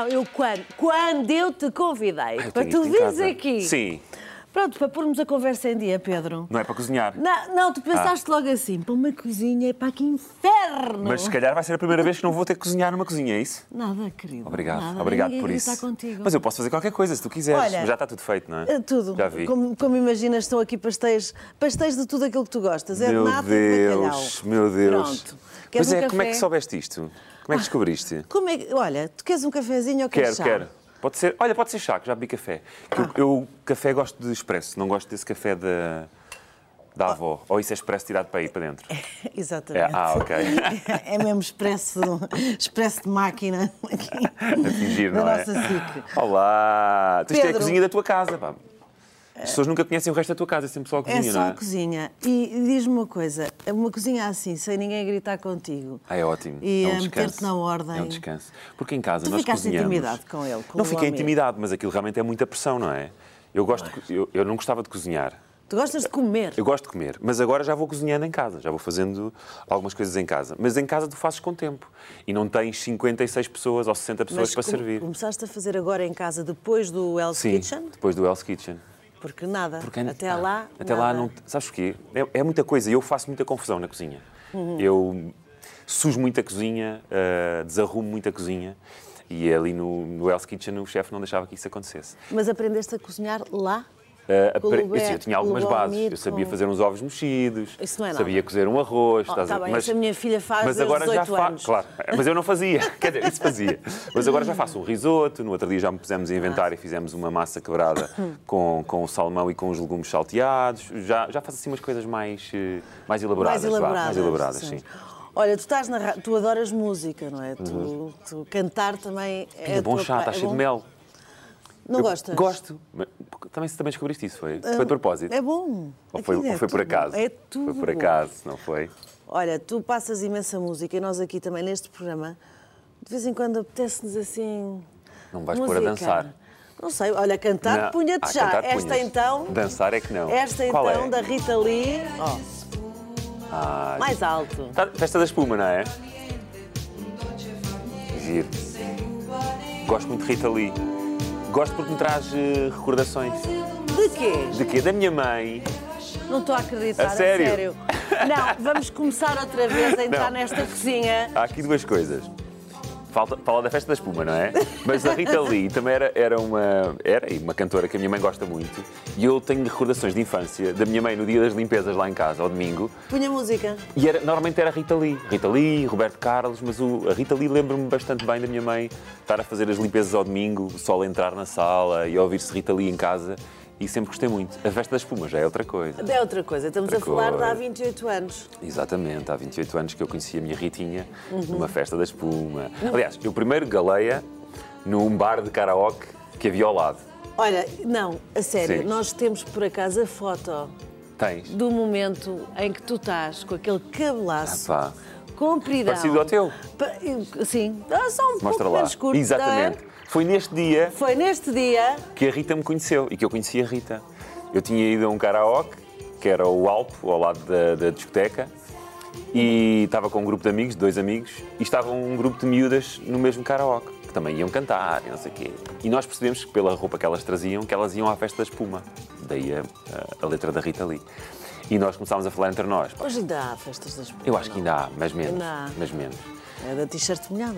Não, eu quando, quando eu te convidei Ah, eu para tu vires aqui. Sim, Pronto, para pormos a conversa em dia, Pedro. não é para cozinhar. Não, não, tu pensaste logo assim, para uma cozinha, para que inferno! Mas se calhar vai ser a primeira vez que não vou ter que cozinhar numa cozinha, é isso? Nada, querido. Obrigado, nada. obrigado por isso. contigo. Mas eu posso fazer qualquer coisa se tu quiseres. Olha, já está tudo feito, não é? É Tudo. Já vi. Como, como imaginas, estão aqui pastéis, pastéis de tudo aquilo que tu gostas. É meu de nata e de bacalhau. Deus, meu Deus. Pronto. Pois Queres um é, como é que café? soubeste isto? Como é que descobriste? Como é que- Olha, tu queres um cafezinho ou Quero, queres chá? quero. Pode ser, olha, pode ser chá, que já bebi café. Que Ah. Eu, eu café gosto de expresso, não gosto desse café da, da avó. Ou isso é expresso tirado para aí para dentro. Exatamente. É, ah, ok. É mesmo expresso, expresso de máquina aqui. A fingir, Da não é? nossa SIC. Olá! Tu isto é a Pedro. cozinha da tua casa, pá. As pessoas nunca conhecem o resto da tua casa, é sempre só a É cozinha, só não é? a cozinha. E diz-me uma coisa, uma cozinha assim, sem ninguém gritar contigo. Ah, é ótimo. E é um a meter-te na ordem. É um descanso. Porque em casa Tu nós ficaste cozinhamos. intimidado com ele, com não fiquei intimidado, mas aquilo realmente é muita pressão, não é? Eu, gosto, de- eu, eu não gostava de cozinhar. Tu gostas de comer. Eu gosto de comer, mas agora já vou cozinhando em casa, já vou fazendo algumas coisas em casa. Mas em casa tu fazes com tempo e não tens 56 pessoas ou 60 pessoas Mas para servir. começaste a fazer agora em casa depois do Hell's Sim, Kitchen? depois do Hell's Kitchen. Porque nada. Porque até ah, lá. Até lá nada. não. Sabes porquê? É, é muita coisa e eu faço muita confusão na cozinha. Uhum. Eu sujo muita cozinha, ah, desarrumo muita cozinha e ali no, no Hell's Kitchen o chefe não deixava que isso acontecesse. Mas aprendeste a cozinhar lá? Ah, o eu, tinha algumas Lubomir, bases. Eu sabia fazer uns ovos mexidos, é sabia cozer um arroz. Oh, tá a- bem, isso a minha filha faz mas agora já 8 fa- anos. Claro, mas eu não fazia. Quer dizer, isso fazia. Mas agora já faço um risoto. No outro dia já me pusemos a inventar e fizemos uma massa quebrada com, com o salmão e com os legumes salteados. Já, já faço assim umas coisas mais, eh, mais elaboradas. mais elaboradas. mais elaboradas, sim. Olha, tu estás na tu adoras música, não é? Tu, tu cantar também é. É bom chá, está é cheio de mel. Não Eu gostas? Gosto. Mas Também, também descobriste isso, foi? Foi de propósito? É bom. Ou foi, Aquilo é ou foi por acaso? bom. É tudo Foi por bom. acaso, não foi? Olha, tu passas imensa música e nós aqui também neste programa, de vez em quando apetece-nos assim. Não vais pôr a música. dançar. Não sei, olha, cantar, punha-te já. cantar, esta punhas. então. Dançar é que não. Esta Qual então é? da Rita Lee. Ó, Ah, mais alto. Tá- Festa da espuma, não é? Giro. Gosto muito de Rita Lee. Gosto porque me traz eh, recordações. De quê? De quê? Da minha mãe. Não estou a acreditar, A sério? sério. Não, vamos começar outra vez a entrar Não. nesta cozinha. Há aqui duas coisas. Falta, fala da festa da espuma, não é? Mas a Rita Lee também era, era, uma, era uma cantora que a minha mãe gosta muito. E eu tenho recordações de infância da minha mãe no dia das limpezas lá em casa, ao domingo. Punha música. E era, normalmente era Rita Lee. Rita Lee, Roberto Carlos, mas o, a Rita Lee lembro-me bastante bem da minha mãe estar a fazer as limpezas ao domingo, o sol entrar na sala e ouvir-se Rita Lee em casa. E sempre gostei muito. A festa da espuma já é outra coisa. É outra coisa, estamos Outra a falar de há coisa. 28 anos. Exatamente, há 28 anos que eu conheci a minha Ritinha Uhum. numa festa da espuma. Aliás, eu primeiro galeia num bar de karaoke que havia ao lado. Olha, não, a sério, Sim. nós temos por acaso a foto Tens? do momento em que tu estás com aquele cabelaço Ah, pá. compridão. Parecido ao teu. Pa- Sim, ah, só um Mostra pouco lá. menos curto. Exatamente. tá? Foi neste dia Foi neste dia, que a Rita me conheceu e que eu conheci a Rita. Eu tinha ido a um karaoke, que era o Alpo, ao lado da, da discoteca, e estava com um grupo de amigos, dois amigos, e estava um grupo de miúdas no mesmo karaoke, que também iam cantar e não sei o quê. E nós percebemos que pela roupa que elas traziam, que elas iam à festa da espuma. Daí a, a- a letra da Rita Lee. E nós começámos a falar entre nós. "Pá, hoje ainda há festas das Eu acho que ainda há, mas menos. Ainda há. Mas menos. É da t-shirt molhada,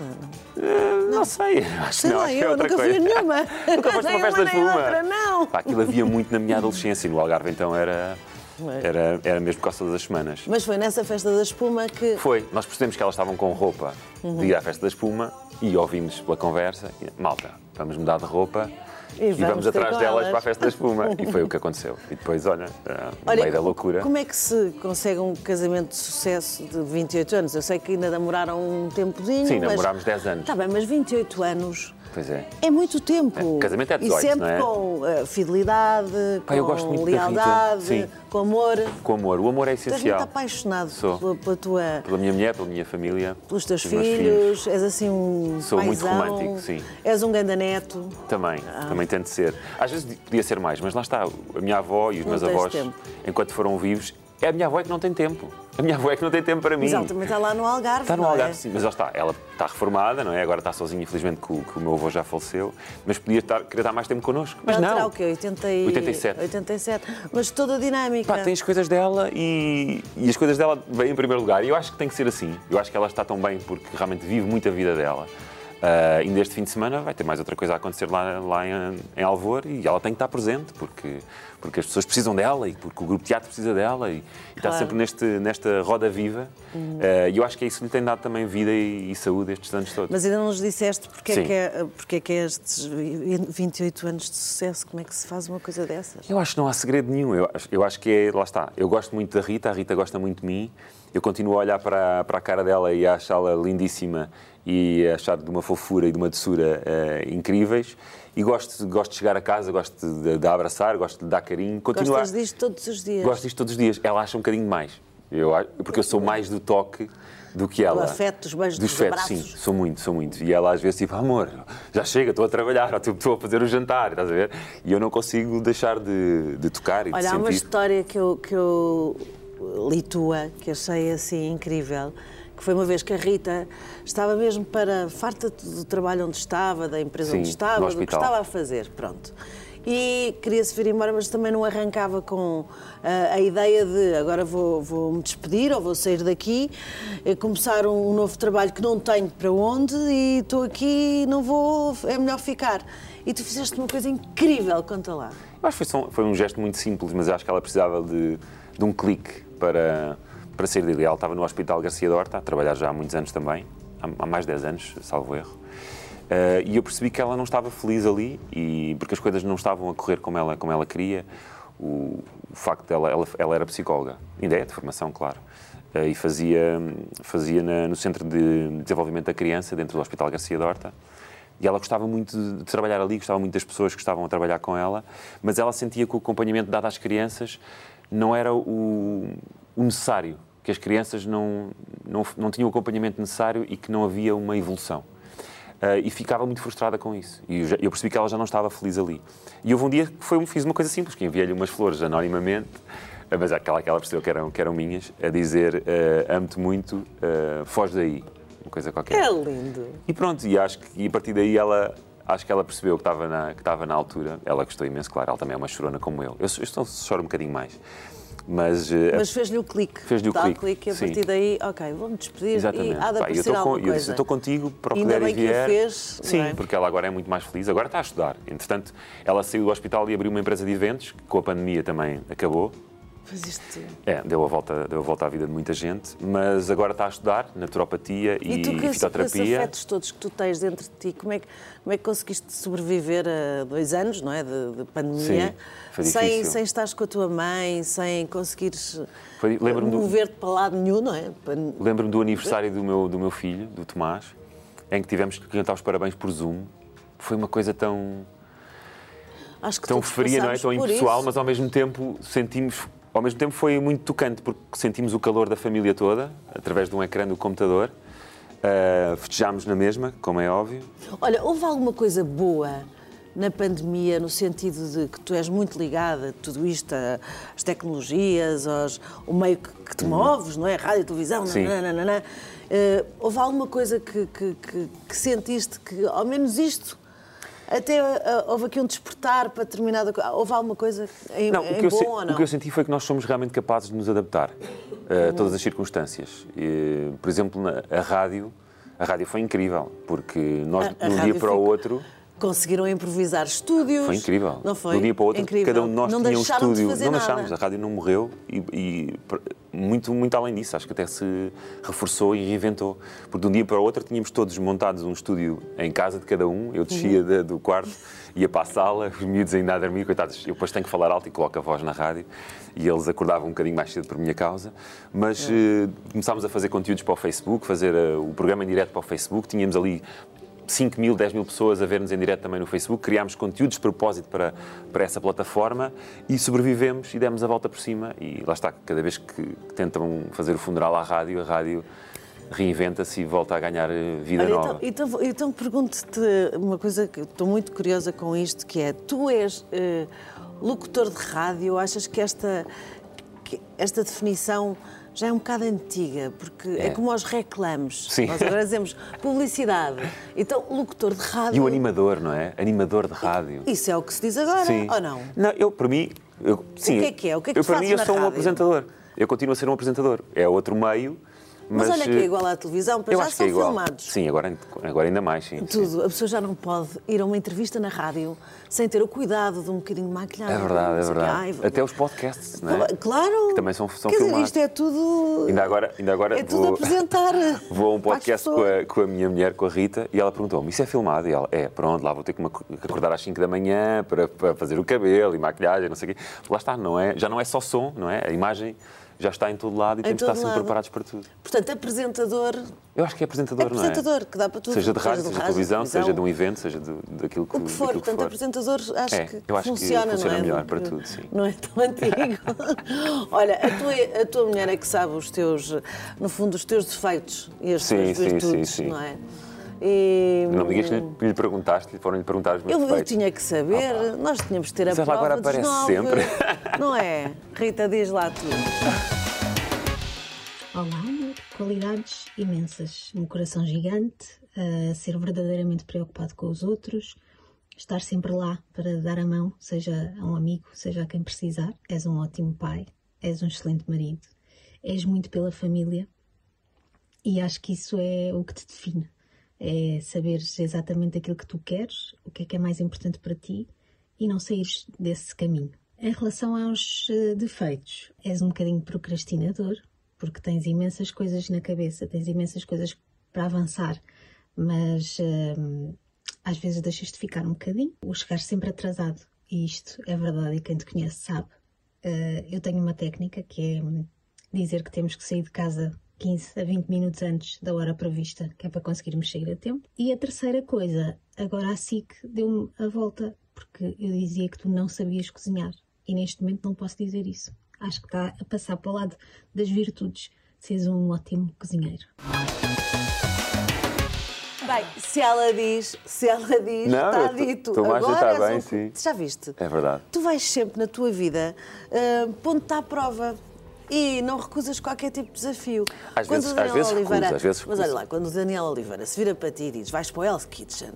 não? Não sei, acho Sei que não, lá, acho é eu outra nunca fui coisa. a nenhuma. Nunca foste uma festa de espuma? outra, não. Pá, aquilo havia muito na minha adolescência e no Algarve então era, Mas- era, era mesmo por causa das semanas. Mas foi nessa festa da espuma que. Foi, nós percebemos que elas estavam com roupa de ir à festa da espuma e ouvimos pela conversa, malta, vamos mudar de roupa E e vamos atrás delas elas. para a festa da espuma. E foi o que aconteceu. E depois, olha, eh, no Olha, meio da loucura. Como é que se consegue um casamento de sucesso de 28 anos? Eu sei que ainda namoraram um tempozinho. Sim, mas... namorámos 10 anos. Está bem, mas 28 anos Pois é. é muito tempo. É, casamento é 18, E sempre é? com eh, fidelidade, eu com lealdade, com amor. Com amor. O amor é Tu és muito essencial. apaixonado Sou. pela, pela tua, Pela minha mulher, pela minha família. pelos teus meus filhos, és assim um Sou muito romântico, sim. És um ganda neto. Também, também tento ser. Às vezes podia ser mais, mas lá está, a minha avó e os Não meus avós, tempo. enquanto foram vivos, É a minha avó é que não tem tempo. A minha avó é que não tem tempo para mim. Mas ela também está lá no Algarve. Está no não Algarve, é? sim, mas ela está, ela está reformada, não é? Agora está sozinha, infelizmente, que o, que o meu avô já faleceu, mas podia estar, querer estar mais tempo connosco. Mas ela não. terá o quê? 80 e... 87. 87. Mas toda a dinâmica. Pá, tem as coisas dela e, e as coisas dela vêm em primeiro lugar. E eu acho que tem que ser assim. Eu acho que ela está tão bem porque realmente vive muito a vida dela. Ah, ainda este fim de semana vai ter mais outra coisa a acontecer lá, lá em, em Alvor e ela tem que estar presente porque, porque as pessoas precisam dela e porque o grupo de teatro precisa dela e, e está Claro. sempre neste, nesta roda viva. Ah, E eu acho que é isso que lhe tem dado também vida e, e saúde estes anos todos. Mas ainda não nos disseste porque é, que é, porque é que é estes 28 anos de sucesso. Como é que se faz uma coisa dessas? Eu acho que não há segredo nenhum. Eu acho, eu acho que é. Lá está. Eu gosto muito da Rita, a Rita gosta muito de mim. Eu continuo a olhar para, para a cara dela e a achá-la lindíssima e a achar de uma fofura e de uma doçura eh, incríveis. E gosto, gosto de chegar a casa, gosto de, de abraçar, gosto de dar carinho. Continuo a- Gostas disto todos os dias? Gosto disto todos os dias. Ela acha um bocadinho mais. Eu, porque eu sou mais do toque do que ela. afeto, dos beijos, dos dos afetos, abraços. sim. Sou muito, sou muito. E ela às vezes tipo, amor, já chega, estou a trabalhar, tipo, estou a fazer o jantar, estás a ver? E eu não consigo deixar de, de tocar e Olha, de há uma sentir. história que eu, que eu li tua, que achei assim incrível, que foi uma vez que a Rita estava mesmo para farta do trabalho onde estava, da empresa Sim, onde estava, do que estava a fazer, pronto. E queria-se vir embora, mas também não arrancava com ah, a ideia de agora vou, vou me despedir ou vou sair daqui, eh, começar um, um novo trabalho que não tenho para onde e estou aqui, não vou, é melhor ficar. E tu fizeste uma coisa incrível, conta lá. Eu acho que foi, só- foi um gesto muito simples, mas acho que ela precisava de, de um clique para, para sair dali. Ela estava no Hospital Garcia de Horta, a trabalhar já há muitos anos também, há, mais de 10 anos, salvo erro. Eh, e eu percebi que ela não estava feliz ali, e, porque as coisas não estavam a correr como ela, como ela queria. O, o facto dela, ela, ela era psicóloga, ainda é de formação, claro, eh, e fazia, fazia na- no Centro de Desenvolvimento da Criança, dentro do Hospital Garcia de Horta. E ela gostava muito de de trabalhar ali, gostava muito das pessoas que estavam a trabalhar com ela, mas ela sentia que o acompanhamento dado às crianças não era o, o necessário, que as crianças não, não, não tinham o acompanhamento necessário e que não havia uma evolução. Ah, e ficava muito frustrada com isso. E eu, já- eu percebi que ela já não estava feliz ali. E houve um dia que foi, fiz uma coisa simples, que enviei-lhe umas flores anonimamente, ah, mas aquela que ela percebeu que eram, que eram minhas, a dizer ah, amo-te muito, ah, foge daí. Uma coisa qualquer. É lindo. E pronto, e acho que e a partir daí ela acho que ela percebeu que estava na que estava na altura. Ela gostou imenso, claro, ela também é uma chorona como eu. Eu, eu estou choro um bocadinho mais. Mas, eh, Mas fez-lhe o clique. Fez-lhe o Dá clique, e a partir daí, ok, vou-me despedir Exatamente. e há de Pá, eu aparecer estou eu coisa. estou contigo para o que Ainda bem que o fez, Sim, é? porque ela agora é muito mais feliz. Agora está a estudar. Entretanto, ela saiu do hospital e abriu uma empresa de eventos, que com a pandemia também acabou. Faz isto. É, deu a volta, deu a volta à vida de muita gente, mas agora está a estudar naturopatia e, E, tu, esses fitoterapia. afetos todos que tu tens dentro de ti, como é que, como é que conseguiste sobreviver a dois anos, não é? De, de pandemia, Sim, sem, sem estares com a tua mãe, sem conseguires Foi- lembro-me do- mover-te para lado nenhum, não é? Para- Lembro-me do aniversário do meu, do meu filho, do Tomás, em que tivemos que cantar os parabéns por Zoom. Foi uma coisa tão, Acho que tão fria, não é? Tão impessoal, isso. mas ao mesmo tempo sentimos. Ao mesmo tempo foi muito tocante, porque sentimos o calor da família toda, através de um ecrã do computador. Uh, festejámos na mesma, como é óbvio. Olha, houve alguma coisa boa na pandemia, no sentido de que tu és muito ligada a tudo isto, às tecnologias, aos, o meio que, que te moves, não é? Rádio, televisão, Uhum. Sim. nananana. Eh, houve alguma coisa que, que- que- que sentiste que, ao menos isto, até eh, houve aqui um despertar para determinada coisa. Houve alguma coisa em, Não, em bom se- ou não? o que eu senti foi que nós somos realmente capazes de nos adaptar uh, a todas as circunstâncias. E, por exemplo, na, a rádio, a rádio foi incrível, porque nós, A- de um dia para o outro, Conseguiram improvisar estúdios. Foi incrível. Não foi? De um dia para o outro, Incrível. cada um de nós não tinha um estúdio. Não nada. deixámos, a rádio não morreu e, e muito, muito além disso, acho que até se reforçou e reinventou. Porque de um dia para o outro tínhamos todos montados um estúdio em casa de cada um. Eu descia Uhum. da- do quarto, ia para a sala, os miúdos ainda a dormir, coitados. Eu depois tenho que falar alto e coloco a voz na rádio e eles acordavam um bocadinho mais cedo por minha causa. Mas eh, começámos a fazer conteúdos para o Facebook, fazer eh, o programa em direto para o Facebook. Tínhamos ali 5 mil, 10 mil pessoas a ver-nos em direto também no Facebook, criámos conteúdos de propósito para, para essa plataforma e sobrevivemos e demos a volta por cima. E lá está, cada vez que, tentam fazer o funeral à rádio, a rádio reinventa-se e volta a ganhar eh, vida Olha, nova. então, então, então pergunto-te uma coisa que estou muito curiosa com isto, que é, tu és eh, locutor de rádio, achas que esta, que esta definição já é um bocado antiga, porque é, É. como aos reclames. Sim. Nós agora dizemos publicidade. Então, locutor de rádio. E o animador, não é? Animador de rádio. Isso é o que se diz agora, Sim. ou não? Não, eu, para mim. Eu, sim, que é que é? O que é que eu, para mim, eu sou um rádio? apresentador. Eu continuo a ser um apresentador. É outro meio. Mas, Mas, olha que é igual à televisão, para já são é filmados. Sim, agora, agora ainda mais, sim. sim. Tudo. A pessoa já não pode ir a uma entrevista na rádio sem ter o cuidado de um bocadinho de maquilhagem. É verdade, é verdade. Ai, Até os podcasts, não é? Claro! Que também são- são Quer dizer, filmados. isto é tudo. Ainda agora, ainda agora É tudo vou, apresentar. vou a um podcast com a, com a minha mulher, com a Rita, e ela perguntou-me: Isso é filmado? E ela: É, pronto, lá vou ter que acordar às 5 da manhã para, para fazer o cabelo e maquilhagem, não sei o quê. Lá está, não é, já não é só som, não é? A imagem já está em todo lado e temos que estar sempre lado. preparados para tudo. Portanto, apresentador. Eu acho que é É apresentador, não é? apresentador, que dá para tudo. Seja de rádio, seja de televisão, televisão, seja de um evento, seja de, daquilo que O que for, portanto, for. apresentador acho É, que eu acho que funciona, funciona não é? melhor para tudo, sim. Não é tão antigo. Olha, a tua, a tua mulher é que sabe os teus, no fundo, os teus defeitos e as Sim, tuas sim, virtudes, sim, sim. não é? E, Não me digas que lhe, lhe perguntaste, foram-lhe perguntar os meus eu, eu tinha que saber, nós tínhamos de ter a Mas ela prova agora aparece nove, sempre. Não é? Rita, diz lá tudo. Olá, amor. Qualidades imensas. Um coração gigante, a ser verdadeiramente preocupado com os outros, estar sempre lá para dar a mão, seja a um amigo, seja a quem precisar. És um ótimo pai, és um excelente marido, és muito pela família e acho que isso é o que te define. É saberes exatamente aquilo que tu queres, o que é que é mais importante para ti e não saíres desse caminho. Em relação aos eh, defeitos, és um bocadinho procrastinador, porque tens imensas coisas na cabeça, tens imensas coisas para avançar, mas hum, às vezes deixas de ficar um bocadinho, o chegar sempre atrasado, e isto é verdade e quem te conhece sabe. Eh, eu tenho uma técnica que é dizer que temos que sair de casa 15 a 20 minutos antes da hora prevista, que é para conseguirmos sair a tempo. E a terceira coisa, agora a SIC deu-me a volta, porque eu dizia que tu não sabias cozinhar. E neste momento não posso dizer isso. Acho que está a passar para o lado das virtudes. Seres um ótimo cozinheiro. Bem, se ela diz, se ela diz, Não, está tô- dito. tô Agora és bem, um- sim. Já viste? É verdade. Tu vais sempre na tua vida uh, pondo-te à prova e não recusas qualquer tipo de desafio. Às Quando vezes- às vezes Oliveira, recuso, às vezes Mas olha lá, quando o Daniel Oliveira se vira para ti e diz vais para o Hell's Kitchen,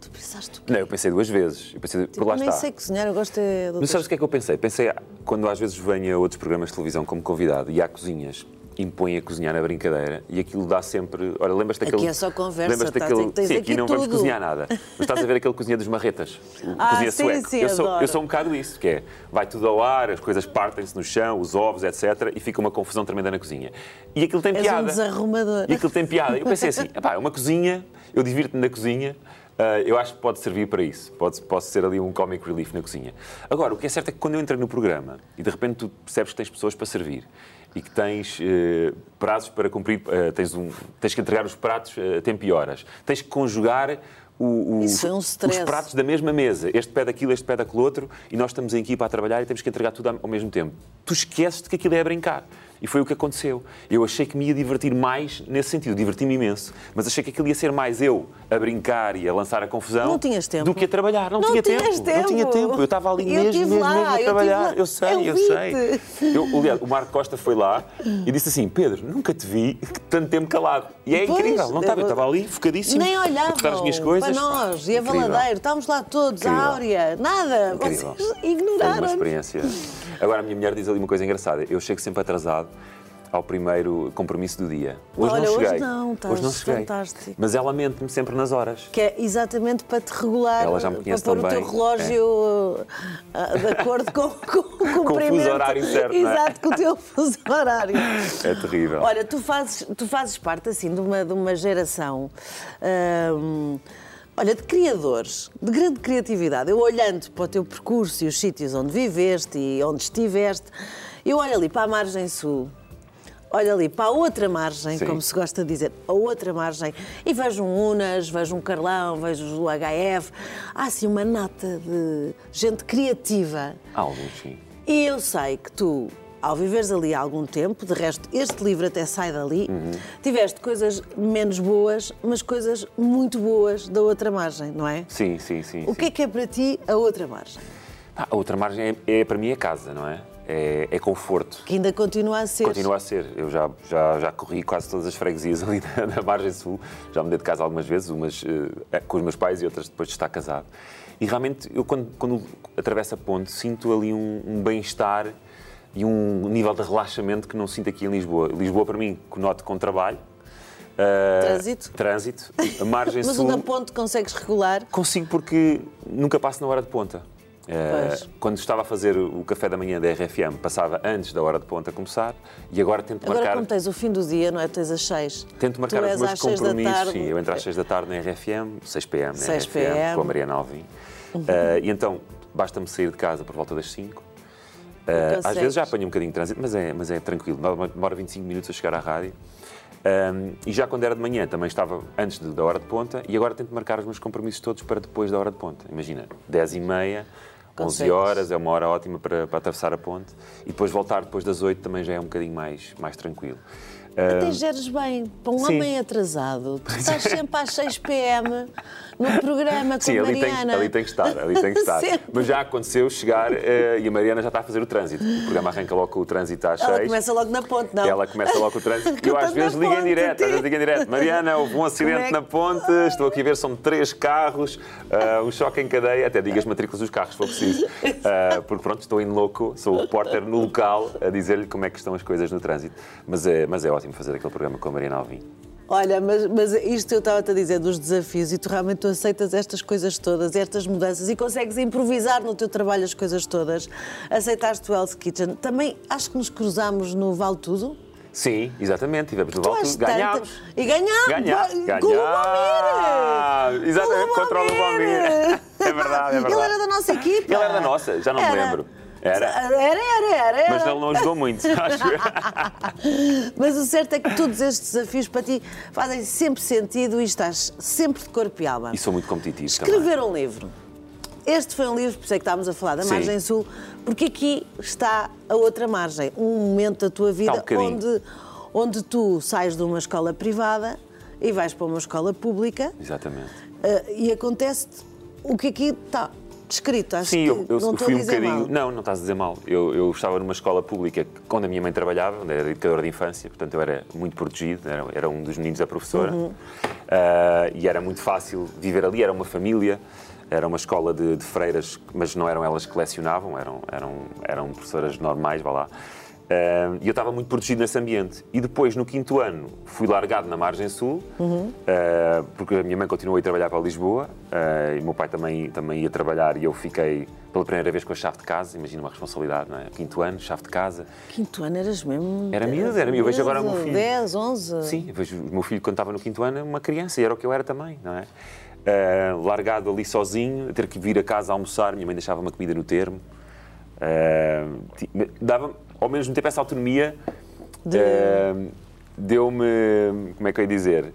tu pensaste o quê? Não, eu pensei duas vezes. Eu pensei, Tipo, lá nem está. sei cozinhar, eu gosto de Mas sabes o que é que eu pensei? Pensei, ah, quando às vezes venho a outros programas de televisão como convidado e há cozinhas, impõem a cozinhar na brincadeira e aquilo dá sempre. Olha, lembras-te Aqui daquele. é só conversa, lembras-te tá? daquele. Tens sim, aqui aqui não vamos tudo. cozinhar nada. Mas estás a ver aquele cozinha dos marretas, o Ah, cozinha sim, sueco. sim, eu, sou, adoro. eu sou um bocado isso, que é vai tudo ao ar, as coisas partem-se no chão, os ovos, etc. E fica uma confusão tremenda na cozinha. E aquilo tem És um piada. desarrumador. E aquilo tem piada. Eu pensei assim, "Epá, é uma cozinha, eu divirto-me na cozinha, ah, eu acho que pode servir para isso. Pode, posso ser ali um comic relief na cozinha. Agora, o que é certo é que quando eu entrei no programa e de repente tu percebes que tens pessoas para servir e que tens eh, prazos para cumprir, eh, tens, um, tens que entregar os pratos eh, a tempo e horas, tens que conjugar o- o- é um os pratos da mesma mesa. Este pede aquilo, este pede aquilo outro, e nós estamos em equipa a trabalhar e temos que entregar tudo ao mesmo tempo. Tu esqueces de que aquilo é a brincar. E foi o que aconteceu. Eu achei que me ia divertir mais nesse sentido, diverti-me imenso. Mas achei que aquilo ia ser mais eu a brincar e a lançar a confusão Não tinhas tempo. do que a trabalhar. Não, Não tinha tinhas tempo. Não tinha tempo. tempo. Eu estava ali Eu mesmo, mesmo, lá, mesmo a trabalhar. Eu sei, Eu eu, sei. Eu, aliás, o Marco Costa foi lá e disse assim: Pedro, nunca te vi tanto tempo calado. E é Pois, incrível, não estava? Eu estava ali focadíssimo. Nem a olhavam cortar as minhas coisas. para nós. E a. Valadeiro, estávamos lá todos, Incrível. a Áurea, nada. Incrível. Vocês Foi uma ignoraram. experiência. Agora, a minha mulher diz ali uma coisa engraçada. Eu chego sempre atrasado ao primeiro compromisso do dia. Hoje Olha, não hoje cheguei. não, estás hoje não cheguei. fantástico. Mas ela mente-me sempre nas horas. Que é exatamente para te regular, Ela já me para conhece pôr tão o teu bem, É. relógio ah, de acordo com, com o comprimento. fuso horário certo, é? Exato, com o teu fuso horário. É terrível. Olha, tu fazes, tu fazes parte assim de uma, de uma geração. hum, Olha, de criadores, de grande criatividade. Eu olhando para o teu percurso e os sítios onde viveste e onde estiveste, eu olho ali para a margem sul, olho ali para a outra margem, Sim. como se gosta de dizer, a outra margem, e vejo um Unas, vejo um Carlão, vejo o HF. Há assim uma nata de gente criativa. Alguns, sim. E eu sei que tu, ao viveres ali há algum tempo, de resto, este livro até sai dali, Uhum. tiveste coisas menos boas, mas coisas muito boas da outra margem, não é? Sim, sim, sim. O sim. que é que é para ti a outra margem? Ah, a outra margem é, é, para mim, é casa, não é? É, é conforto. Que ainda continua a ser. Continua a ser. Eu já, já, já corri quase todas as freguesias ali na, na margem sul. Já mudei de casa algumas vezes, umas uh, com os meus pais e outras depois de estar casado. E realmente, eu quando, quando atravesso a ponte, sinto ali um, um bem-estar e um nível de relaxamento que não sinto aqui em Lisboa. Lisboa, para mim, noto com trabalho. Uh, trânsito? Trânsito. A margem Mas sul. Da ponte consegues regular? Consigo porque nunca passo na hora de ponta. Uh, quando estava a fazer o café da manhã da RFM, passava antes da hora de ponta começar e agora tento agora, marcar. Agora, como tens o fim do dia, não é? Tens às 6. Tento marcar os meus compromissos. Sim, eu entro às 6 da tarde na RFM, 6 pm na 6 RFM, PM. com a Mariana Alvim. Uhum. Uh, e então, basta-me sair de casa por volta das 5. Uh, às vezes já apanho um bocadinho de trânsito, mas é, mas é tranquilo. Demora 25 minutos a chegar à rádio. Um, e já quando era de manhã também estava antes de, da hora de ponta e agora tento marcar os meus compromissos todos para depois da hora de ponta. Imagina, 10 e meia, 11 horas, é uma hora ótima para, para, atravessar a ponte e depois voltar depois das 8 também já é um bocadinho mais, mais tranquilo. Até geres bem, para um Sim. homem atrasado, tu estás sempre às 6 pm no programa com Sim, a Mariana. Tem, ali tem que estar, ali tem que estar. Mas já aconteceu chegar uh, e a Mariana já está a fazer o trânsito. O programa arranca logo o trânsito às 6. Ela começa logo na ponte, não? Ela começa logo o trânsito. eu às vezes ligo em direto, às vezes ligo em direto. Mariana, houve um acidente é? na ponte, estou aqui a ver, são três carros, uh, um choque em cadeia, até digo as matrículas dos carros, se for preciso. Uh, porque pronto, estou em louco, sou o repórter no local a dizer-lhe como é que estão as coisas no trânsito. Mas é, mas é ótimo fazer aquele programa com a Mariana Alvim. Olha, mas, mas isto eu estava-te a dizer dos desafios e tu realmente tu aceitas estas coisas todas, estas mudanças e consegues improvisar no teu trabalho as coisas todas. Aceitaste o Hell's Kitchen. Também acho que nos cruzámos no Vale Tudo. Sim, exatamente. Tivemos no Vale Tudo. Ganhámos. E ganhámos. Ganhámos. Com o Lubomir. Exatamente, contra o Lubomir. É verdade, é verdade. Ele era da nossa equipa. Ele era da nossa, já não era. me lembro. Era? Era, era, era. Mas ele não ajudou muito, acho. Mas o certo é que todos estes desafios para ti fazem sempre sentido e estás sempre de corpo e alma. E sou muito competitivo Escrever também. um livro. Este foi um livro, por isso é que estávamos a falar da Sim. margem sul, porque aqui está a outra margem, um momento da tua vida um onde, onde tu sais de uma escola privada e vais para uma escola pública. Exatamente. Uh, e acontece o que aqui está descrito. Acho Sim, eu, eu não fui um bocadinho. Mal. Não, não estás a dizer mal. Eu, eu estava numa escola pública onde a minha mãe trabalhava, onde era educadora de infância, portanto eu era muito protegido, era, era um dos meninos da professora. Uhum. Uh, e era muito fácil viver ali, era uma família. Era uma escola de, de freiras, mas não eram elas que lecionavam, eram, eram, eram professoras normais, vá lá. Uh, e eu estava muito protegido nesse ambiente. E depois, no quinto ano, fui largado na margem sul, uhum. uh, porque a minha mãe continuou a ir trabalhar para Lisboa uh, e o meu pai também, também ia trabalhar e eu fiquei pela primeira vez com a chave de casa. Imagina uma responsabilidade, não é? Quinto ano, chave de casa. Quinto ano eras mesmo. Era miúdo, era miúdo. Eu vejo agora o meu filho. 10, 11. Sim, eu vejo o meu filho quando estava no quinto ano, uma criança, e era o que eu era também, não é? largado ali sozinho, ter que vir a casa a almoçar, minha mãe deixava uma comida no termo. dava ao mesmo tempo, essa autonomia de... uh, deu-me, como é que eu ia dizer,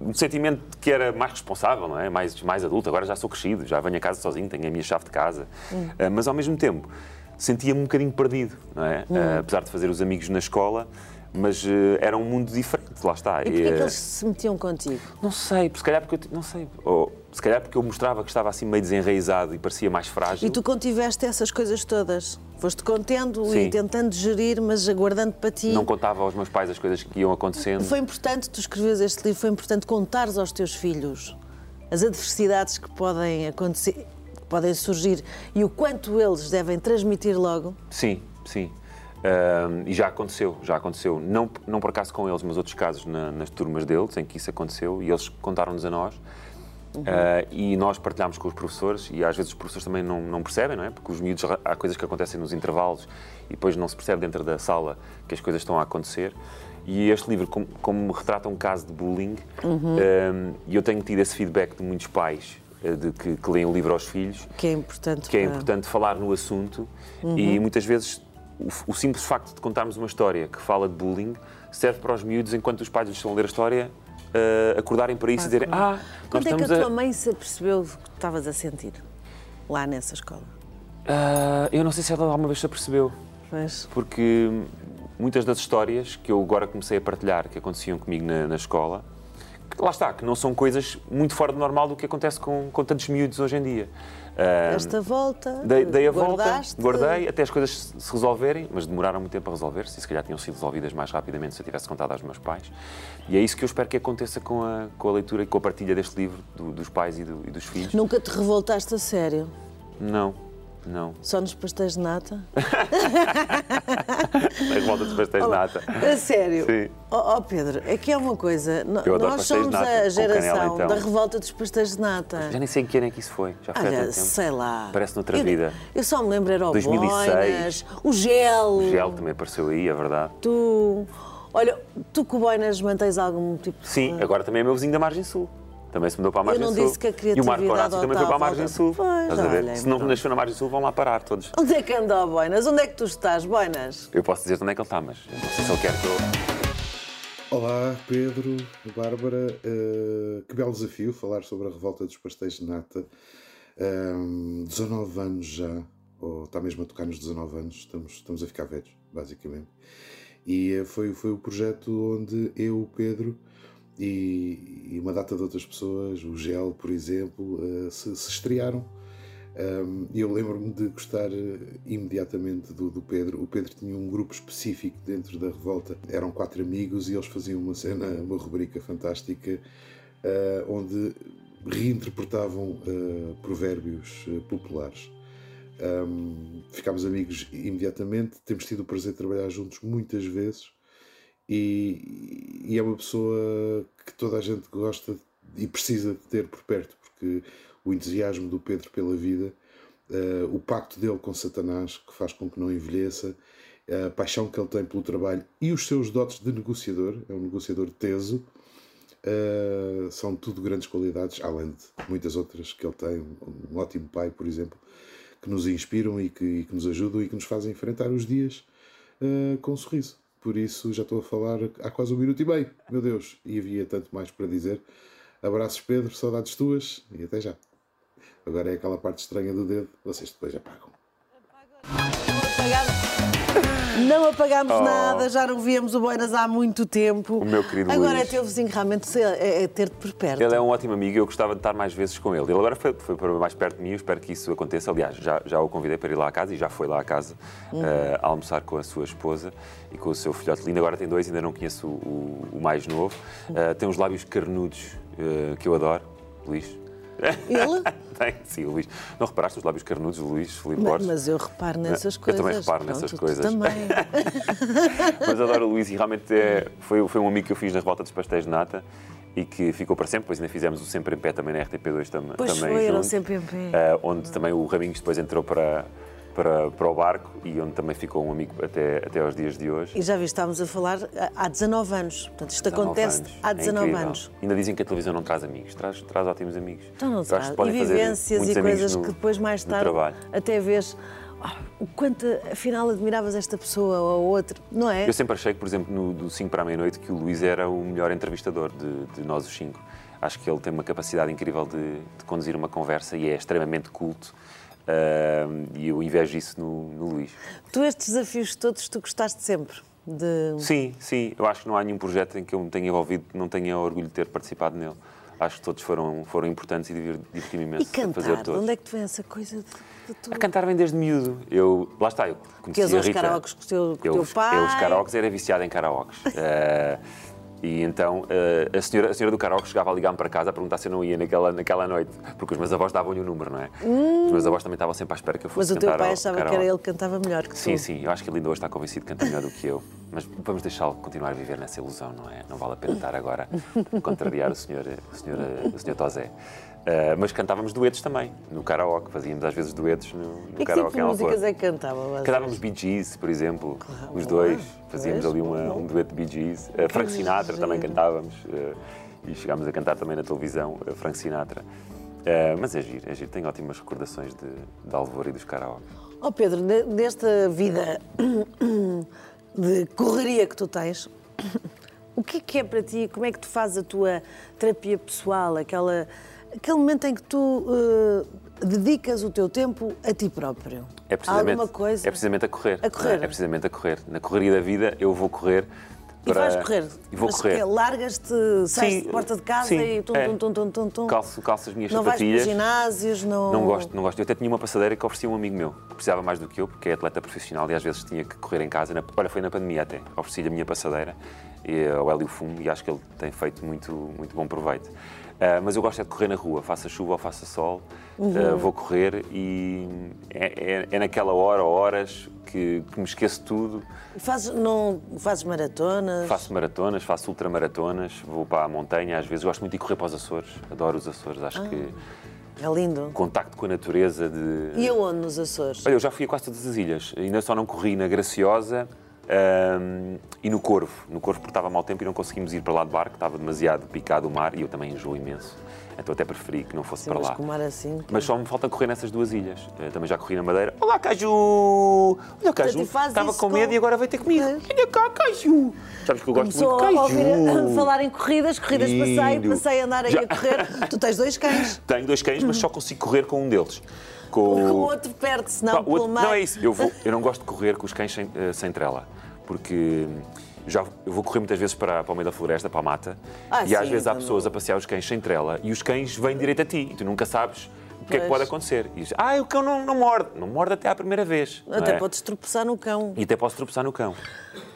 um sentimento de que era mais responsável, não é? mais, mais adulto. Agora já sou crescido, já venho a casa sozinho, tenho a minha chave de casa. Hum. Uh, mas ao mesmo tempo, sentia-me um bocadinho perdido, não é? Hum. Uh, apesar de fazer os amigos na escola, mas uh, era um mundo diferente, lá está. E porquê é que eles se metiam contigo? Não sei, se calhar porque eu, não sei, ou, se calhar porque eu mostrava que estava assim meio desenraizado e parecia mais frágil. E tu contiveste essas coisas todas? Foste contendo Sim. e tentando gerir, mas aguardando para ti. Não contava aos meus pais as coisas que iam acontecendo. Foi importante, tu escreves este livro, foi importante contares aos teus filhos as adversidades que podem acontecer, que podem surgir e o quanto eles devem transmitir logo? Sim, sim. E já aconteceu, já aconteceu. Não, não por acaso com eles, mas outros casos na, nas turmas deles em que isso aconteceu e eles contaram-nos a nós. Uhum. Uh, e nós partilhámos com os professores e às vezes os professores também não, não percebem, não é? Porque os miúdos, há coisas que acontecem nos intervalos e depois não se percebe dentro da sala que as coisas estão a acontecer. E este livro, como, como retrata um caso de bullying, uhum. eu tenho tido esse feedback de muitos pais uh, de que, que leem o livro aos filhos. Que é importante. Que é importante falar no assunto uhum. e muitas vezes o, o, simples facto de contarmos uma história que fala de bullying serve para os miúdos, enquanto os pais lhes estão a ler a história, uh, acordarem para isso ah, e dizerem: Ah, Quando é que a tua a... mãe se apercebeu o que estavas a sentir lá nessa escola? Uh, eu não sei se ela alguma vez se apercebeu. Pois. Porque muitas das histórias que eu agora comecei a partilhar, que aconteciam comigo na, na escola, lá está, que não são coisas muito fora do normal do que acontece com, com tantos miúdos hoje em dia. Esta volta, dei, dei a guardaste. volta, guardei até as coisas se resolverem, mas demoraram muito tempo a resolver-se e se calhar tinham sido resolvidas mais rapidamente se eu tivesse contado aos meus pais. E é isso que eu espero que aconteça com a, com a leitura e com a partilha deste livro do- dos pais e, do- e dos filhos. Nunca te revoltaste a sério? Não, não. Só nos pastéis de nata? A revolta dos pastéis de nata. A sério? Sim. Ó ó, Pedro, é que é uma coisa. Eu Nós somos nata, a geração canela, então. da revolta dos pastéis de nata. Já nem sei em que ano é que isso foi. Já foi Olha, sei lá. Parece noutra Eu- vida. Eu só me lembro, era o 2006. Boinas, o gel. O gel também apareceu aí, é verdade. Tu. Olha, tu com o Boinas mantens algum tipo de. Sim, agora também é meu vizinho da Margem Sul. Também se mudou para a Margem não Sul. disse que a E o Marco criatividade Horácio também foi para a Margem Sul. Pois, Estás a ver? olha, Se não pronto. nasceu na Margem Sul, vão lá parar todos. Onde é que anda o Boinas? Onde é que tu estás, Boinas? Eu posso dizer onde é que ele está, mas eu não sei se ele quer que eu. Olá, Pedro, Bárbara. eh, que belo desafio falar sobre a revolta dos pastéis de nata. Ehm, 19 anos já, ou está mesmo a tocar nos 19 anos, estamos, estamos a ficar velhos, basicamente. E eh, foi, foi o projeto onde eu, o Pedro e, e uma data de outras pessoas, o Gel, por exemplo, eh, se, se estrearam. Um, eu lembro-me de gostar eh, imediatamente do, do Pedro. O Pedro tinha um grupo específico dentro da revolta. Eram quatro amigos e eles faziam uma cena, uma rubrica fantástica, eh, onde reinterpretavam eh, provérbios populares. Um, ficámos amigos imediatamente. Temos tido o prazer de trabalhar juntos muitas vezes. E, e é uma pessoa que toda a gente gosta e precisa de ter por perto, porque o entusiasmo do Pedro pela vida, eh, o pacto dele com Satanás, que faz com que não envelheça, a paixão que ele tem pelo trabalho e os seus dotes de negociador, é um negociador teso, eh, são tudo grandes qualidades, além de muitas outras que ele tem, um ótimo pai, por exemplo, que nos inspiram e que, e que nos ajudam e que nos fazem enfrentar os dias eh, com um sorriso. Por isso já estou a falar há quase um minuto e meio, meu Deus, e havia tanto mais para dizer. Abraços, Pedro, saudades tuas e até já. Agora é aquela parte estranha do dedo, vocês depois apagam. Não apagámos Oh. nada, já não víamos o Boinas há muito tempo. O meu querido Agora Luís. é teu vizinho realmente ser- é, é ter-te por perto. Ele é um ótimo amigo e eu gostava de estar mais vezes com ele. Ele agora foi, foi para mais perto de mim, eu espero que isso aconteça. Aliás, já, já o convidei para ir lá à casa e já foi lá à casa eh, a almoçar com a sua esposa e com o seu filhote lindo. Agora tem dois, ainda não conheço o, o mais novo. Eh, tem uns lábios carnudos eh, que eu adoro, Luís. Ele? tem, sim, o Luís. Não reparaste os lábios carnudos do Luís Filipe Mas, Borges? mas eu reparo nessas Eu coisas. também reparo Pronto, nessas coisas. Também. Mas adoro o Luís e realmente é- foi, foi um amigo que eu fiz na Revolta dos Pastéis de Nata e que ficou para sempre. Depois ainda fizemos o Sempre em Pé também na RTP2 tam, Pois também. foi, era o juntos, Sempre em Pé. eh, onde também o Raminhos depois entrou para, para, para o barco e onde também ficou um amigo até, até aos dias de hoje. E já vi, estávamos a falar há 19 anos. Portanto, isto 19 acontece anos. há É 19 incrível. anos. Ainda dizem que a televisão não traz amigos, traz, traz ótimos amigos. Então não traz. E vivências e coisas no- que depois mais tarde até vês ah, o quanto afinal admiravas esta pessoa ou a outra, não é? Eu sempre achei que, por exemplo, no, do 5 para a meia-noite, que o Luís era o melhor entrevistador de, de nós os cinco. Acho que ele tem uma capacidade incrível de, de conduzir uma conversa e é extremamente culto. E eu invejo isso no, no Luís. Tu estes desafios todos tu gostaste sempre de Sim, sim. Eu acho que não há nenhum projeto em que eu me tenha envolvido que não tenha orgulho de ter participado nele. Acho que todos foram, foram importantes e diverti-me imenso e cantar. fazer todos. onde é que tu vem essa coisa de, de tu? A cantar vem desde miúdo. Eu, lá está, eu conheci Que a Rita. karaokes com o teu- com eu, teu os- pai. Eu, os karaokes, era viciado em karaokes. Eh, e então eh, a, senhora, a senhora do karaoke chegava a ligar-me para casa a perguntar se eu não ia naquela, naquela noite. Porque os meus avós davam-lhe o número, não é? Os meus avós também estavam sempre à espera que eu Hum. Mas fosse o teu pai achava que era ele que cantava melhor que tu. Sim, sim, eu acho que ele ainda hoje está convencido que canta melhor do que eu. Mas vamos deixá-lo continuar a viver nessa ilusão, não é? Não vale a pena estar agora a contrariar o senhor, o senhor, o senhor Tosé. Ah, mas cantávamos duetos também, no karaoke. Fazíamos às vezes duetos no, no E que tipo karaoke de em Alvor. músicas é que cantava? vocês? Cantávamos Bee Gees, por exemplo, os boa. dois. Fazíamos ali uma- um dueto de Bee Gees. Uh, Frank Sinatra giro. também cantávamos. uh, e chegámos a cantar também na televisão, Frank Sinatra. Mas é giro, é giro. Tenho ótimas recordações de, de Alvor e dos karaoke. Ó Pedro, ne- nesta vida de correria que tu tens, o que é que é para ti? Como é que tu fazes a tua terapia pessoal? Aquela, aquele momento em que tu eh, dedicas o teu tempo a ti próprio? É precisamente, alguma coisa? é precisamente a correr. A correr. não É É precisamente a correr. Na correria da vida, eu vou correr E para- vais correr. E vou Mas correr. é, Largas-te, sais Sim, de porta de casa sim, e tum, é. tum, tum, tum, tum. Calço, calço as minhas Não vais para sapatilhas. ginásios, não... Não gosto, não gosto. Eu até tinha uma passadeira que oferecia um amigo meu, que precisava mais do que eu, porque é atleta profissional e às vezes tinha que correr em casa. Na- olha, foi na pandemia até. Ofereci-lhe a minha passadeira e, ao Hélio Fumo e acho que ele tem feito muito, muito bom proveito. Ah, mas eu gosto é de correr na rua, faça chuva ou faça sol, Uhum. ah, vou correr e é, é- é naquela hora ou horas que, que me esqueço tudo. Fazes, não, fazes maratonas? Faço maratonas, faço ultramaratonas, vou para a montanha às vezes. Gosto muito de correr para os Açores, adoro os Açores. Acho que É lindo. contacto com a natureza de. E aonde nos Açores? Olha, eu já fui a quase todas as ilhas. Ainda só não corri na Graciosa ahm, e no Corvo. No Corvo porque estava mau tempo e não conseguimos ir para lá de barco, estava demasiado picado o mar e eu também enjoo imenso. Então até preferi que não fosse Sim, para mas lá. mar assim... Mas só me falta correr nessas duas ilhas. Eh, Também já corri na Madeira. Olá, Caju! Olha, Caju! Estava com medo com- e agora veio ter comigo. Olha cá, Caju! Sabes que eu gosto Começou muito de Caju! ouvir a falar em corridas, corridas passeio, Lindo. passei a andar aí Já- a correr. Tu tens dois cães. Tenho dois cães, mas só consigo correr com um deles. Com O outro perde-se, não, Pá, pelo outro- não é isso. Eu, vou- eu não gosto de correr com os cães sem, eh, sem trela. Porque já, eu vou correr muitas vezes para, para o meio da floresta, para a mata. Ah, e às sim, vezes há pessoas a passear os cães sem trela e os cães vêm direito a ti. E tu nunca sabes o que é que pode acontecer. E dizes, ah, o cão não, não morde. Não morde até à primeira vez. Até é? podes tropeçar no cão. E até posso tropeçar no cão.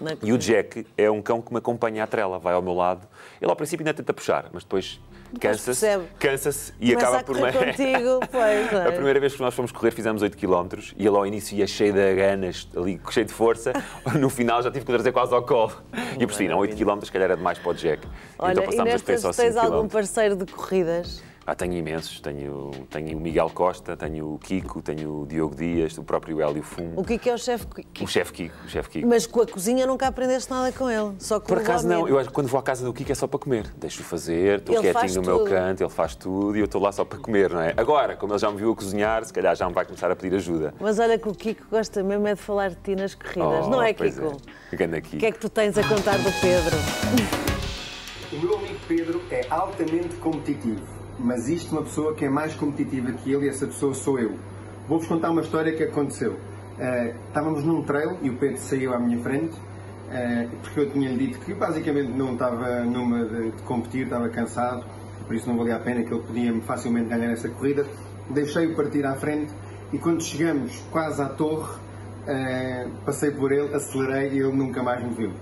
na E o Jack é um cão que me acompanha à trela, vai ao meu lado. Ele ao princípio ainda tenta puxar, mas depois cansa-se cansa-se e Começa acaba a por correr me- contigo, pois, é? A primeira vez que nós fomos correr fizemos 8 km e ele ao início ia cheio de ganas, ali cheio de força. No final já tive que trazer quase ao colo. E eu percebi, não, 8 km se calhar era demais para o Jack. Olha, então e passámos a correr nestas só tens 5 algum parceiro de corridas? Ah, tenho imensos. Tenho, tenho o Miguel Costa, tenho o Kiko, tenho o Diogo Dias, o próprio Hélio Fumo. O que é é o chefe? O chefe Kiko, o chefe Kiko. Mas com a cozinha nunca aprendeste nada com ele, só com Por acaso não, eu acho que quando vou à casa do Kiko é só para comer. Deixo-o fazer, estou Ele quietinho no meu canto, ele faz tudo e eu estou lá só para comer, não é? Agora, como ele já me viu a cozinhar, se calhar já me vai começar a pedir ajuda. Mas olha que o Kiko gosta mesmo é de falar de ti nas corridas, Oh, não é, pois Kiko? É. Kiko. O que é que tu tens a contar do Pedro? O meu amigo Pedro é altamente competitivo, mas isto uma pessoa que é mais competitiva que ele e essa pessoa sou eu. Vou-vos contar uma história que aconteceu. Eh, estávamos num trail e o Pedro saiu à minha frente, eh, porque eu tinha-lhe dito que basicamente não estava numa de, de competir, estava cansado, por isso não valia a pena que ele podia facilmente ganhar essa corrida. Deixei-o partir à frente e quando chegamos quase à torre, eh, passei por ele, acelerei e ele nunca mais me viu.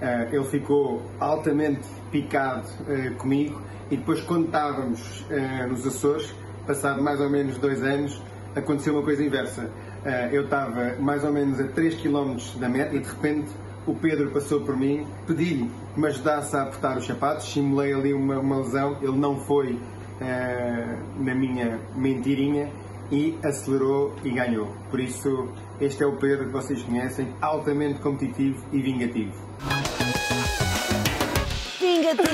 Eh, ele ficou altamente picado eh, comigo e depois quando estávamos eh, nos Açores, passado mais ou menos dois anos, aconteceu uma coisa inversa. Eu estava mais ou menos a 3 km da meta e de repente o Pedro passou por mim, pedi-lhe que me ajudasse a apertar os sapatos, simulei ali uma, uma lesão, ele não foi na minha mentirinha e acelerou e ganhou. Por isso, este é o Pedro que vocês conhecem, altamente competitivo e vingativo.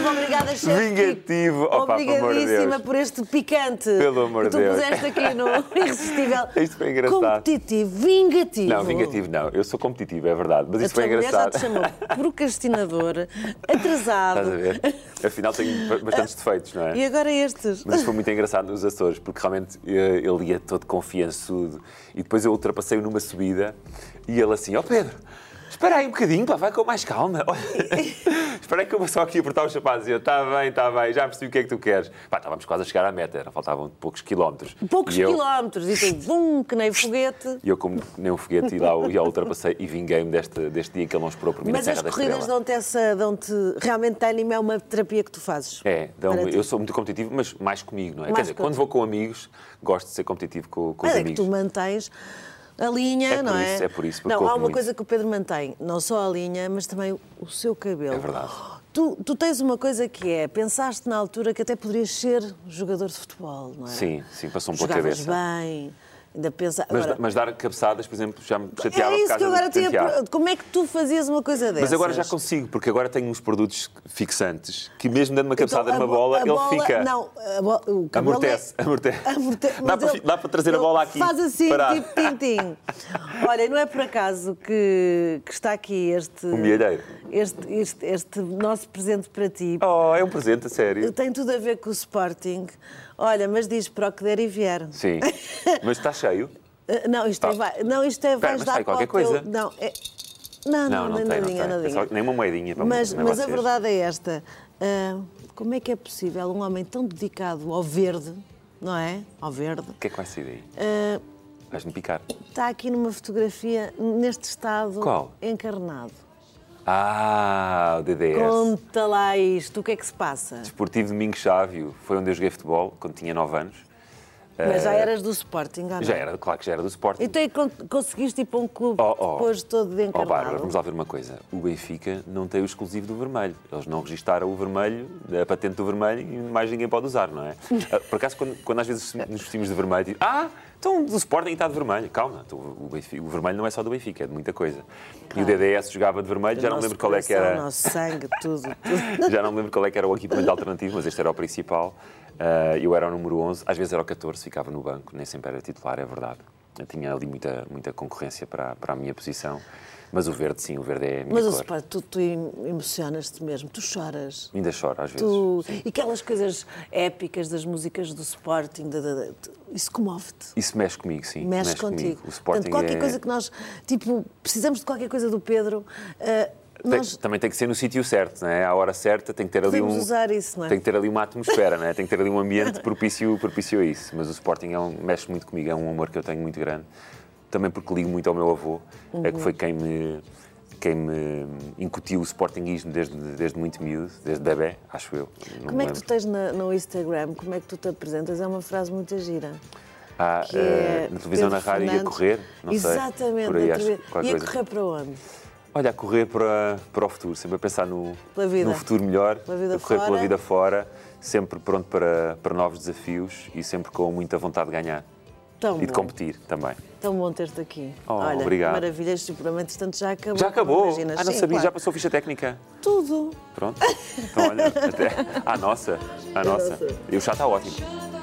Vingativo, obrigada, chefe. Vingativo. De Obrigadíssima por este picante Pelo amor tu de Deus. puseste aqui no Irresistível. Isto foi engraçado. Competitivo, vingativo. Não, vingativo não. Eu sou competitivo, é verdade. Mas isso foi mulher já engraçado. te chamou procrastinador, atrasado. Estás a ver? Afinal tenho bastantes defeitos, não é? E agora estes. Mas isso foi muito engraçado nos Açores, porque realmente eh, ele ia todo confiançudo e depois eu ultrapassei-o numa subida e ele assim, ó Pedro, espera aí um bocadinho, pá, vai com mais calma. Espera aí que eu vou só aqui apertar os sapatos. E eu, está bem, está bem, já percebi o que é que tu queres. Pá, estávamos quase a chegar à meta, era, faltavam poucos quilómetros. Poucos E eu- quilómetros. E tu, vum, que nem foguete. E eu, como nem um foguete, e lá e ao ultrapassei e vinguei-me deste, deste dia que ele não esperou por mim Mas na as Serra da corridas dão-te essa. Dão-te, realmente, anime é uma terapia que tu fazes. É, dão eu sou muito competitivo, mas mais comigo, não é? Mais Quer dizer, quando vou com amigos, gosto de ser competitivo com, com os Mas é que amigos. tu mantens a linha, É não é? isso, é por isso, porque Não, há uma muito. coisa que o Pedro mantém, não só a linha, mas também o seu cabelo. É verdade. Tu, tu tens uma coisa que é, pensaste na altura que até poderias ser jogador de futebol, não é? Sim, sim, passou-me pela Jogavas cabeça. bem, ainda pensa... Mas, Agora, mas dar cabeçadas, por exemplo, já me chateava é por isso causa que agora tinha... Como é que tu fazias uma coisa dessas? Mas agora já consigo, porque agora tenho uns produtos fixantes que mesmo dando uma cabeçada Então, a numa bo- bola, a ele bola- fica... Não, a o Amortece, é- amortece. amorte- Dá para- dá para trazer a ele bola aqui, Faz assim, parado. tipo tintim. Olha, não é por acaso que, que está aqui este, milheiro. este, este, este nosso presente para ti. Oh, é um presente, a sério. Tem tudo a ver com o Sporting. Olha, mas diz para o que der e vier. Sim. Mas está cheio. Uh, Não, isto Tá. é, vai, não, isto é Espera, vais mas dar qualquer coisa. Não, é, Não, Não, não, não nem tem, não nadinha, tem. É nadinha. nem uma moedinha para Mas, mas a verdade é esta. ah, como é que é possível um homem tão dedicado ao verde, não é? Ao verde, O que é que vai sair daí? ah, Vais-me picar. está aqui numa fotografia neste estado Qual? encarnado. Ah, o DDS. Conta lá isto, o que é que se passa? Desportivo Domingo Chávio, foi onde eu joguei futebol, quando tinha 9 anos. Mas já eras do Sporting, não? Já era, claro que já era do Sporting. Então con- conseguiste ir para um clube Oh, oh. depois todo de encarnado? Bárbara, vamos lá ver uma coisa. O Benfica não tem o exclusivo do vermelho. Eles não registaram o vermelho, a patente do vermelho, e mais ninguém pode usar, não é? Ah, Por acaso, quando, quando às vezes nos vestimos de vermelho, digo, ah, então do Sporting está de vermelho. Calma, então, o, Benfica- o vermelho não é só do Benfica, é de muita coisa. E o DDS jogava de vermelho, já não lembro qual é que era. nosso sangue, tudo, tudo. Já não lembro qual é que era o equipamento alternativo, mas este era o principal. Ah, eu era o número 11, às vezes era o 14, ficava no banco, nem sempre era titular, é verdade. Eu tinha ali muita, muita concorrência para, para a minha posição. Mas o verde, sim, o verde é a minha Mas cor. Sporting, tu, tu emocionas-te mesmo, tu choras. Ainda choro às vezes. Tu... E aquelas coisas épicas das músicas do Sporting, da- da- da- isso comove-te. Isso mexe comigo, sim. Mexe, contigo. comigo. O Sporting Portanto, qualquer é- coisa que nós, tipo, precisamos de qualquer coisa do Pedro, ah, Tem- nós Também tem que ser no sítio certo, não é? À hora certa tem que ter ali podemos um. usar isso, não é? Tem que ter ali uma atmosfera, não é? Tem que ter ali um ambiente propício, propício a isso. Mas o Sporting é um- mexe muito comigo, é um amor que eu tenho muito grande. Também porque ligo muito ao meu avô, é que foi Uhum. quem me, quem me incutiu o Sportingismo desde, desde muito miúdo, desde bebê, acho eu. Como é que tu tens na- no Instagram, como é que tu te apresentas? É uma frase muito gira. Ah, que eh, é na televisão, na Pedro rádio e a Fernandes. correr, não sei. Exatamente, por aí, na acho, E a coisa. correr para onde? Olha, a correr para, para o futuro, sempre a pensar no, no futuro melhor, a correr fora. pela vida fora, sempre pronto para, para novos desafios e sempre com muita vontade de ganhar Tão e de bom. competir também. Tão bom ter-te aqui. Oh, Olha, obrigado. maravilha, este programa, entretanto, já acabou. Já acabou? Ah, não Sim, sabia, já claro. passou a ficha técnica. Tudo. Pronto. Então, olha, até. À nossa, à nossa. E o chá está ótimo.